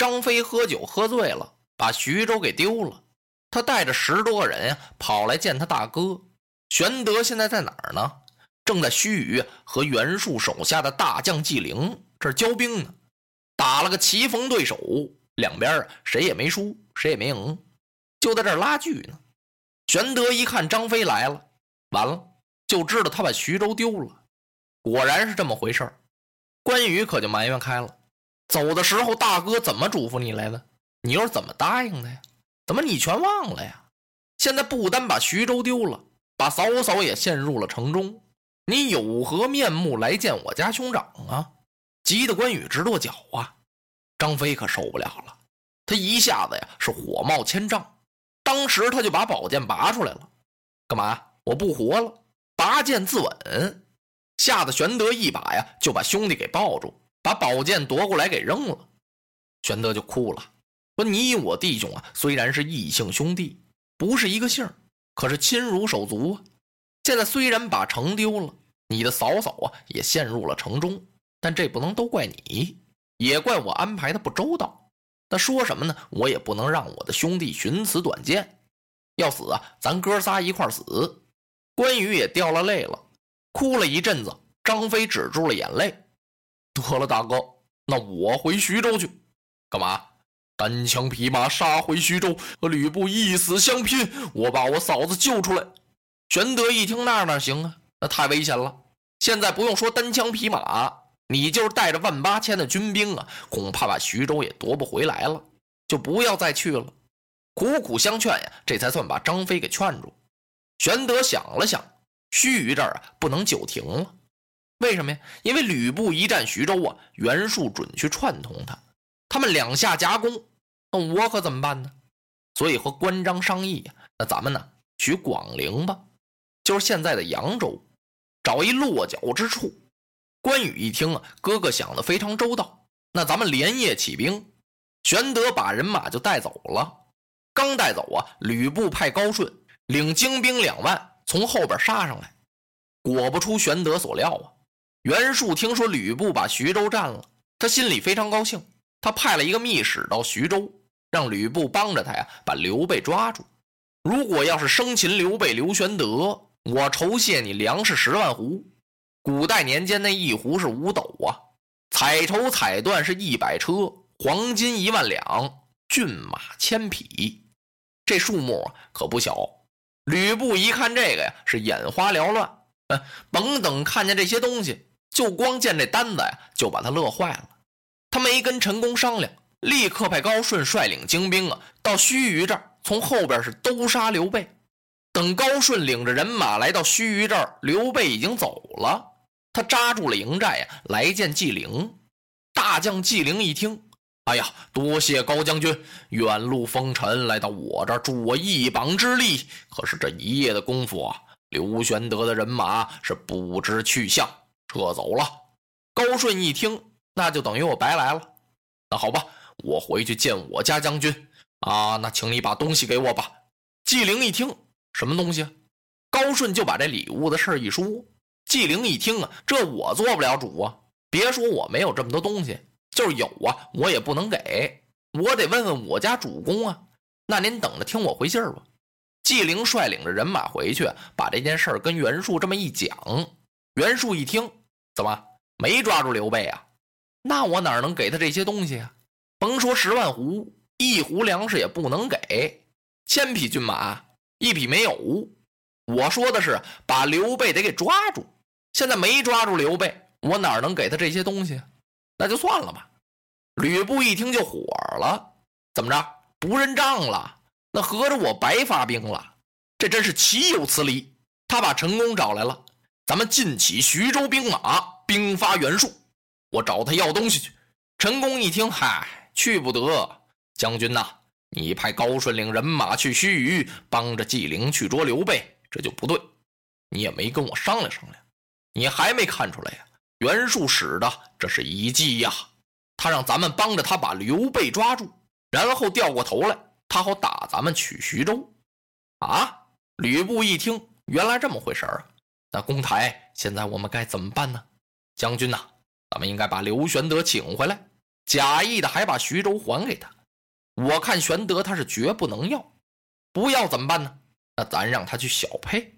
张飞喝酒喝醉了，把徐州给丢了。他带着十多个人，跑来见他大哥玄德。现在在哪儿呢？正在须臾和袁术手下的大将纪灵这儿交兵呢，打了个棋逢对手，两边谁也没输，谁也没赢，就在这儿拉锯呢。玄德一看张飞来了，完了，就知道他把徐州丢了。果然是这么回事儿关羽可就埋怨开了。走的时候，大哥怎么嘱咐你来的？你又是怎么答应的呀？怎么你全忘了呀？现在不单把徐州丢了，把嫂嫂也陷入了城中，你有何面目来见我家兄长啊？急得关羽直跺脚啊！张飞可受不了了，他一下子呀是火冒千丈，当时他就把宝剑拔出来了，干嘛？我不活了，拔剑自刎，吓得玄德一把呀就把兄弟给抱住。把宝剑夺过来给扔了，玄德就哭了，说：“你我弟兄啊，虽然是异姓兄弟，不是一个姓可是亲如手足啊。现在虽然把城丢了，你的嫂嫂啊也陷入了城中，但这不能都怪你，也怪我安排的不周到。那说什么呢？我也不能让我的兄弟寻此短见，要死啊，咱哥仨一块死。”关羽也掉了泪了，哭了一阵子。张飞止住了眼泪。得了，大哥，那我回徐州去，干嘛？单枪匹马杀回徐州，和吕布一死相拼，我把我嫂子救出来。玄德一听，那哪行啊？那太危险了。现在不用说单枪匹马，你就是带着万八千的军兵啊，恐怕把徐州也夺不回来了。就不要再去了。苦苦相劝呀，这才算把张飞给劝住。玄德想了想，须臾这儿啊，不能久停了。为什么呀？因为吕布一战徐州啊，袁术准去串通他，他们两下夹攻，那我可怎么办呢？所以和关张商议呀，那咱们呢取广陵吧，就是现在的扬州，找一落脚之处。关羽一听啊，哥哥想的非常周到，那咱们连夜起兵。玄德把人马就带走了，刚带走啊，吕布派高顺领精兵两万从后边杀上来，果不出玄德所料啊。袁术听说吕布把徐州占了，他心里非常高兴。他派了一个密使到徐州，让吕布帮着他呀，把刘备抓住。如果要是生擒刘备、刘玄德，我酬谢你粮食十万斛。古代年间那一斛是五斗啊，采绸采缎是一百车，黄金一万两，骏马千匹，这数目可不小。吕布一看这个呀，是眼花缭乱。嗯，甭等看见这些东西。就光见这单子呀，就把他乐坏了。他没跟陈宫商量，立刻派高顺率领精兵啊，到须臾这儿，从后边是兜杀刘备。等高顺领着人马来到须臾这儿，刘备已经走了。他扎住了营寨呀，来见纪灵。大将纪灵一听，哎呀，多谢高将军远路风尘来到我这儿助我一膀之力。可是这一夜的功夫啊，刘玄德的人马是不知去向。撤走了，高顺一听，那就等于我白来了。那好吧，我回去见我家将军啊。那请你把东西给我吧。纪灵一听，什么东西？高顺就把这礼物的事一说。纪灵一听啊，这我做不了主啊。别说我没有这么多东西，就是有啊，我也不能给。我得问问我家主公啊。那您等着听我回信吧。纪灵率领着人马回去，把这件事跟袁术这么一讲。袁术一听。怎么没抓住刘备啊？那我哪能给他这些东西啊？甭说十万斛，一斛粮食也不能给。千匹骏马，一匹没有。我说的是把刘备得给抓住。现在没抓住刘备，我哪能给他这些东西？那就算了吧。吕布一听就火了，怎么着？不认账了？那合着我白发兵了？这真是岂有此理！他把陈宫找来了，咱们尽起徐州兵马，兵发袁术。我找他要东西去。陈宫一听，嗨，去不得。将军呐，你派高顺领人马去盱眙，帮着纪灵去捉刘备，这就不对。你也没跟我商量商量，你还没看出来呀？袁术使的这是一计呀，他让咱们帮着他把刘备抓住，然后掉过头来，他好打咱们取徐州。啊！吕布一听，原来这么回事儿啊！那公台，现在我们该怎么办呢？将军呐，咱们应该把刘玄德请回来，假意的还把徐州还给他。我看玄德他是绝不能要，不要怎么办呢？那咱让他去小沛，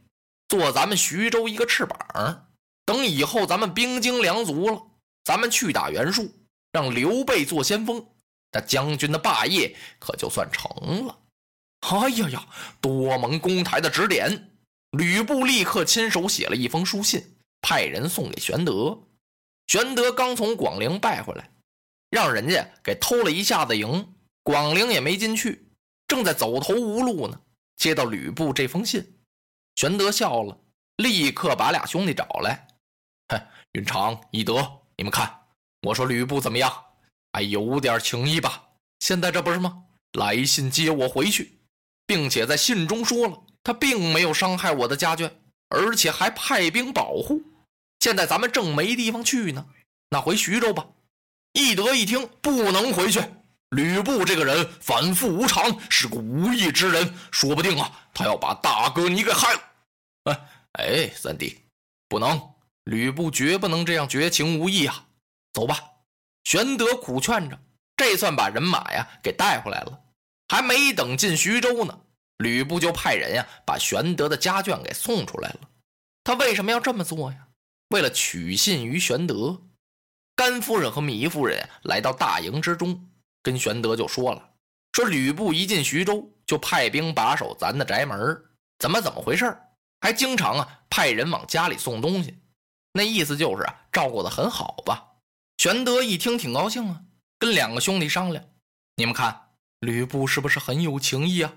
做咱们徐州一个翅膀。等以后咱们兵精粮足了，咱们去打袁术，让刘备做先锋，那将军的霸业可就算成了。哎呀呀，多蒙公台的指点！吕布立刻亲手写了一封书信，派人送给玄德。玄德刚从广陵败回来，让人家给偷了一下子营，广陵也没进去，正在走投无路呢。接到吕布这封信，玄德笑了，立刻把俩兄弟找来。哼云长、翼德，你们看，我说吕布怎么样？哎有点情义吧？现在这不是吗？来信接我回去，并且在信中说了，他并没有伤害我的家眷，而且还派兵保护。现在咱们正没地方去呢，那回徐州吧。翼德一听，不能回去。吕布这个人反复无常，是个无义之人，说不定啊，他要把大哥你给害了。哎哎，三弟，不能。吕布绝不能这样绝情无义啊！走吧，玄德苦劝着，这算把人马呀给带回来了。还没等进徐州呢，吕布就派人呀把玄德的家眷给送出来了。他为什么要这么做呀？为了取信于玄德。甘夫人和糜夫人来到大营之中，跟玄德就说了：“说吕布一进徐州，就派兵把守咱的宅门，怎么怎么回事？还经常啊派人往家里送东西。”那意思就是啊，照顾的很好吧？玄德一听挺高兴啊，跟两个兄弟商量：“你们看，吕布是不是很有情义啊？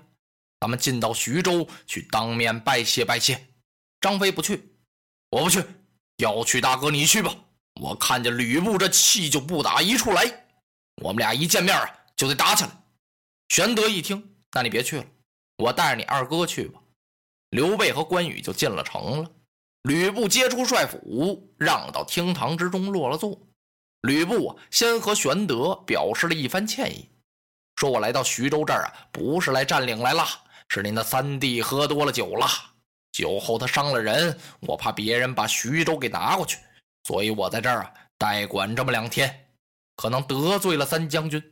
咱们进到徐州去当面拜谢拜谢。”张飞不去，我不去，要去大哥你去吧。我看见吕布这气就不打一处来，我们俩一见面啊就得打起来。玄德一听，那你别去了，我带着你二哥去吧。刘备和关羽就进了城了。吕布接出帅府，让到厅堂之中落了座。吕布啊，先和玄德表示了一番歉意，说：“我来到徐州这儿啊，不是来占领来了，是您的三弟喝多了酒了，酒后他伤了人，我怕别人把徐州给拿过去，所以我在这儿啊代管这么两天，可能得罪了三将军。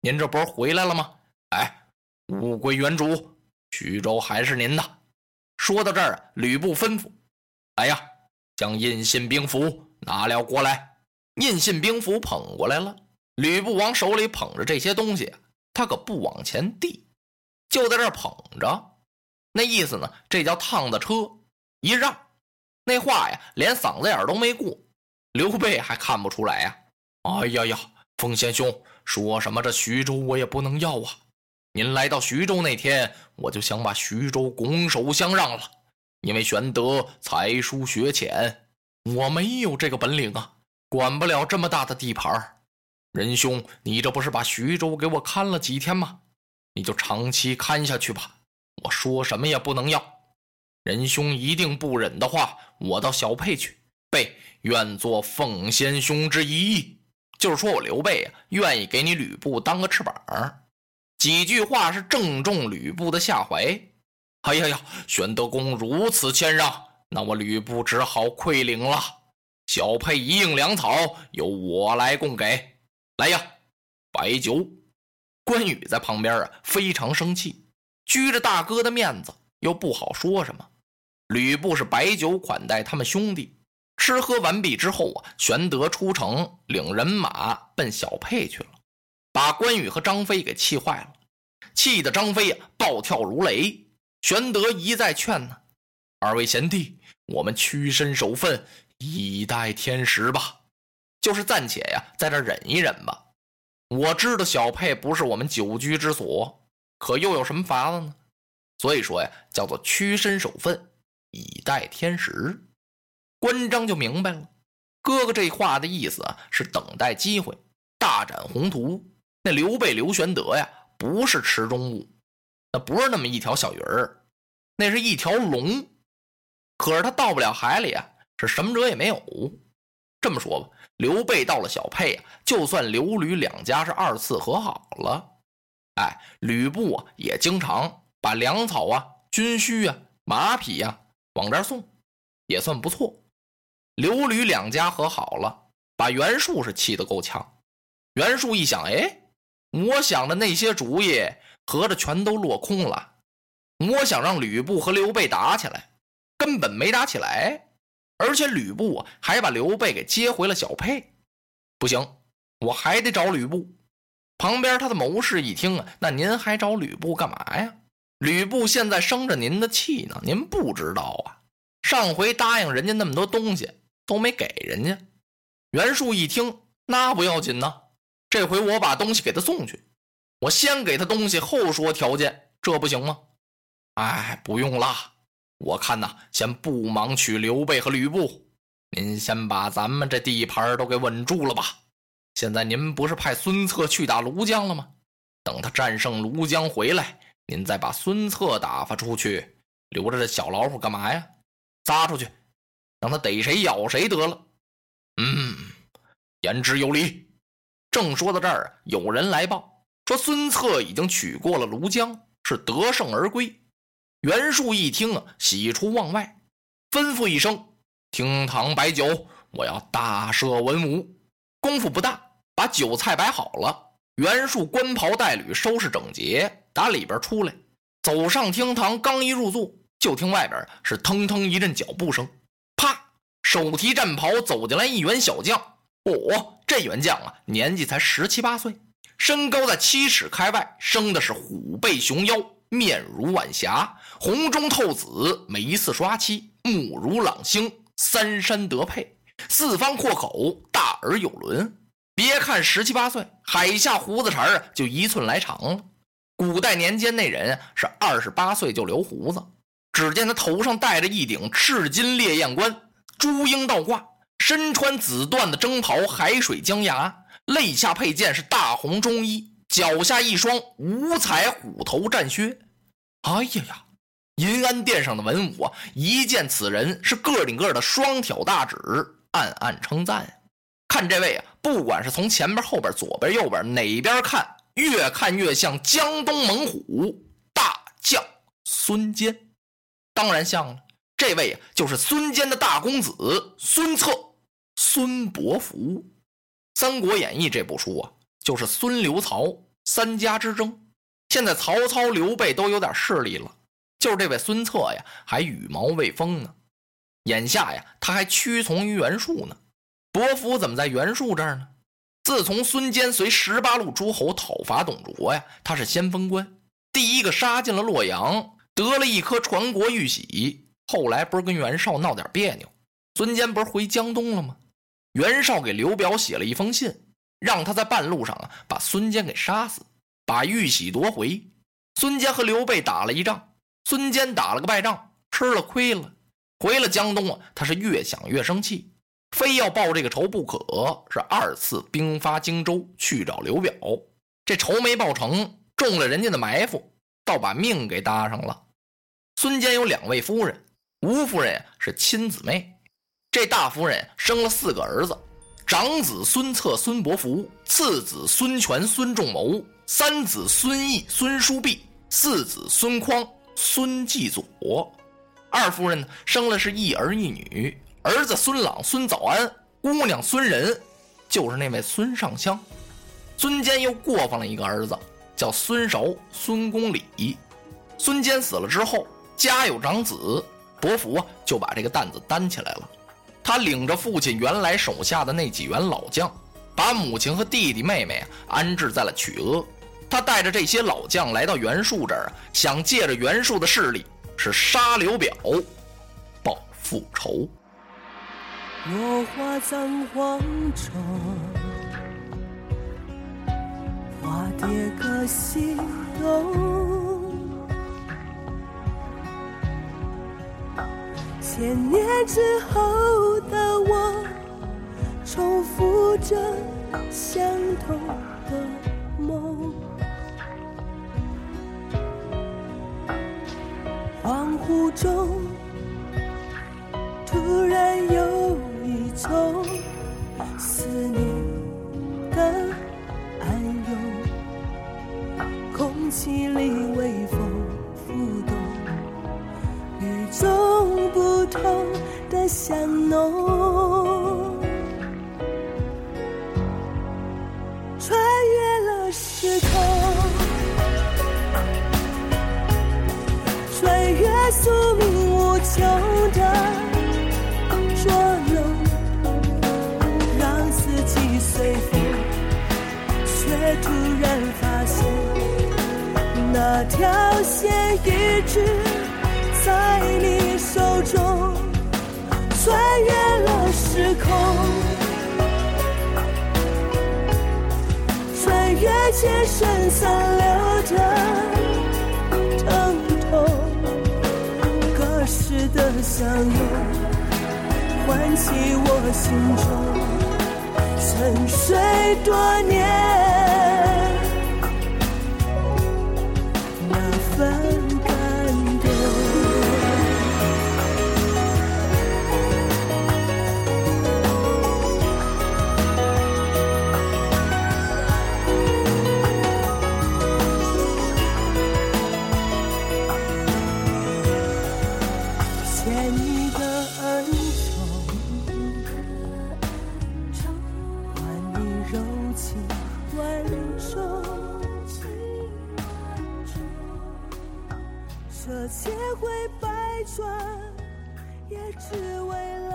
您这不是回来了吗？哎，物归原主，徐州还是您的。”说到这儿啊，吕布吩咐。来呀，将印信兵符拿了过来。印信兵符捧过来了。吕布往手里捧着这些东西，他可不往前递，就在这捧着。那意思呢？这叫趟的车，一让。那话呀，连嗓子眼都没过。刘备还看不出来呀？哎呀呀，奉先兄说什么？这徐州我也不能要啊！您来到徐州那天，我就想把徐州拱手相让了。因为玄德才疏学浅，我没有这个本领啊，管不了这么大的地盘仁兄，你这不是把徐州给我看了几天吗？你就长期看下去吧。我说什么也不能要。仁兄一定不忍的话，我到小沛去，备愿做奉先兄之一。就是说我刘备啊，愿意给你吕布当个翅膀。几句话是正中吕布的下怀。哎呀呀！玄德公如此谦让，那我吕布只好愧领了。小沛一应粮草，由我来供给。来呀，白酒！关羽在旁边啊，非常生气，拘着大哥的面子，又不好说什么。吕布是白酒款待他们兄弟。吃喝完毕之后啊，玄德出城领人马奔小沛去了，把关羽和张飞给气坏了，气得张飞呀暴跳如雷。玄德一再劝呢，二位贤弟，我们屈身守分，以待天时吧。就是暂且呀，在这忍一忍吧。我知道小沛不是我们久居之所，可又有什么法子呢？所以说呀，叫做屈身守分，以待天时。关张就明白了，哥哥这话的意思啊，是等待机会，大展宏图。那刘备刘玄德呀，不是池中物，那不是那么一条小鱼儿，那是一条龙。可是他到不了海里啊，是什么辙也没有。这么说吧，刘备到了小沛啊，就算刘吕两家是二次和好了，哎，吕布啊也经常把粮草啊、军需啊、马匹呀往这儿送，也算不错。刘吕两家和好了，把袁术是气得够呛。袁术一想，哎。我想的那些主意，合着全都落空了。我想让吕布和刘备打起来，根本没打起来，而且吕布还把刘备给接回了小沛。不行，我还得找吕布。旁边他的谋士一听啊，那您还找吕布干嘛呀？吕布现在生着您的气呢，您不知道啊？上回答应人家那么多东西都没给人家。袁术一听，那不要紧呢。这回我把东西给他送去，我先给他东西后说条件，这不行吗？哎，不用了，我看呐，先不忙取刘备和吕布，您先把咱们这地盘都给稳住了吧。现在您不是派孙策去打庐江了吗？等他战胜庐江回来，您再把孙策打发出去，留着这小老虎干嘛呀？撒出去，让他逮谁咬谁得了。嗯，言之有理。正说到这儿，有人来报说孙策已经取过了庐江，是得胜而归。袁术一听啊，喜出望外，吩咐一声：“厅堂摆酒，我要大设文武。”功夫不大，把酒菜摆好了。袁术官袍带履，收拾整洁，打里边出来，走上厅堂，刚一入座，就听外边是腾腾一阵脚步声，啪，手提战袍走进来一员小将。哦，这员将啊，年纪才十七八岁，身高在七尺开外，生的是虎背熊腰，面如晚霞，红中透紫，眉似刷漆，目如朗星，三山得配，四方阔口，大耳有轮。别看十七八岁，海下胡子茬儿就一寸来长了。古代年间那人是二十八岁就留胡子，只见他头上戴着一顶赤金烈焰冠，朱缨倒挂。身穿紫缎的征袍，海水江崖，肋下佩剑是大红中衣，脚下一双五彩虎头战靴。哎呀呀！银安殿上的文武啊，一见此人，是个顶个的双挑大指，暗暗称赞。看这位啊，不管是从前边、后边、左边、右边哪边看，越看越像江东猛虎大将孙坚。当然像了，这位啊，就是孙坚的大公子孙策。孙伯符，《三国演义》这部书啊，就是孙刘曹三家之争。现在曹操、刘备都有点势力了，就是这位孙策呀，还羽毛未丰呢。眼下呀，他还屈从于袁术呢。伯符怎么在袁术这儿呢？自从孙坚随十八路诸侯讨伐董卓呀，他是先锋官，第一个杀进了洛阳，得了一颗传国玉玺。后来不是跟袁绍闹点别扭，孙坚不是回江东了吗？袁绍给刘表写了一封信，让他在半路上啊把孙坚给杀死，把玉玺夺回。孙坚和刘备打了一仗，孙坚打了个败仗，吃了亏了。回了江东啊，他是越想越生气，非要报这个仇不可，是二次兵发荆州去找刘表。这仇没报成，中了人家的埋伏，倒把命给搭上了。孙坚有两位夫人，吴夫人是亲姊妹。这大夫人生了四个儿子，长子孙策、孙伯符，次子孙权、孙仲谋，三子孙毅、孙叔弼，四子孙匡、孙继祖。二夫人呢，生了是一儿一女，儿子孙朗、孙早安，姑娘孙仁，就是那位孙尚香。孙坚又过放了一个儿子，叫孙韶、孙公礼。孙坚死了之后，家有长子，伯符啊，就把这个担子担起来了。他领着父亲原来手下的那几员老将，把母亲和弟弟妹妹安置在了曲阿。他带着这些老将来到袁术这儿，想借着袁术的势力，是杀刘表，报复仇。落花葬黄冢，花蝶歌西东。千年之后的我，重复着相同中，宿命无求的捉弄，让四季随风，却突然发现那条线一直在你手中，穿越了时空，穿越千生残留的的相拥，唤起我心中沉睡多年。千回百转，也只为了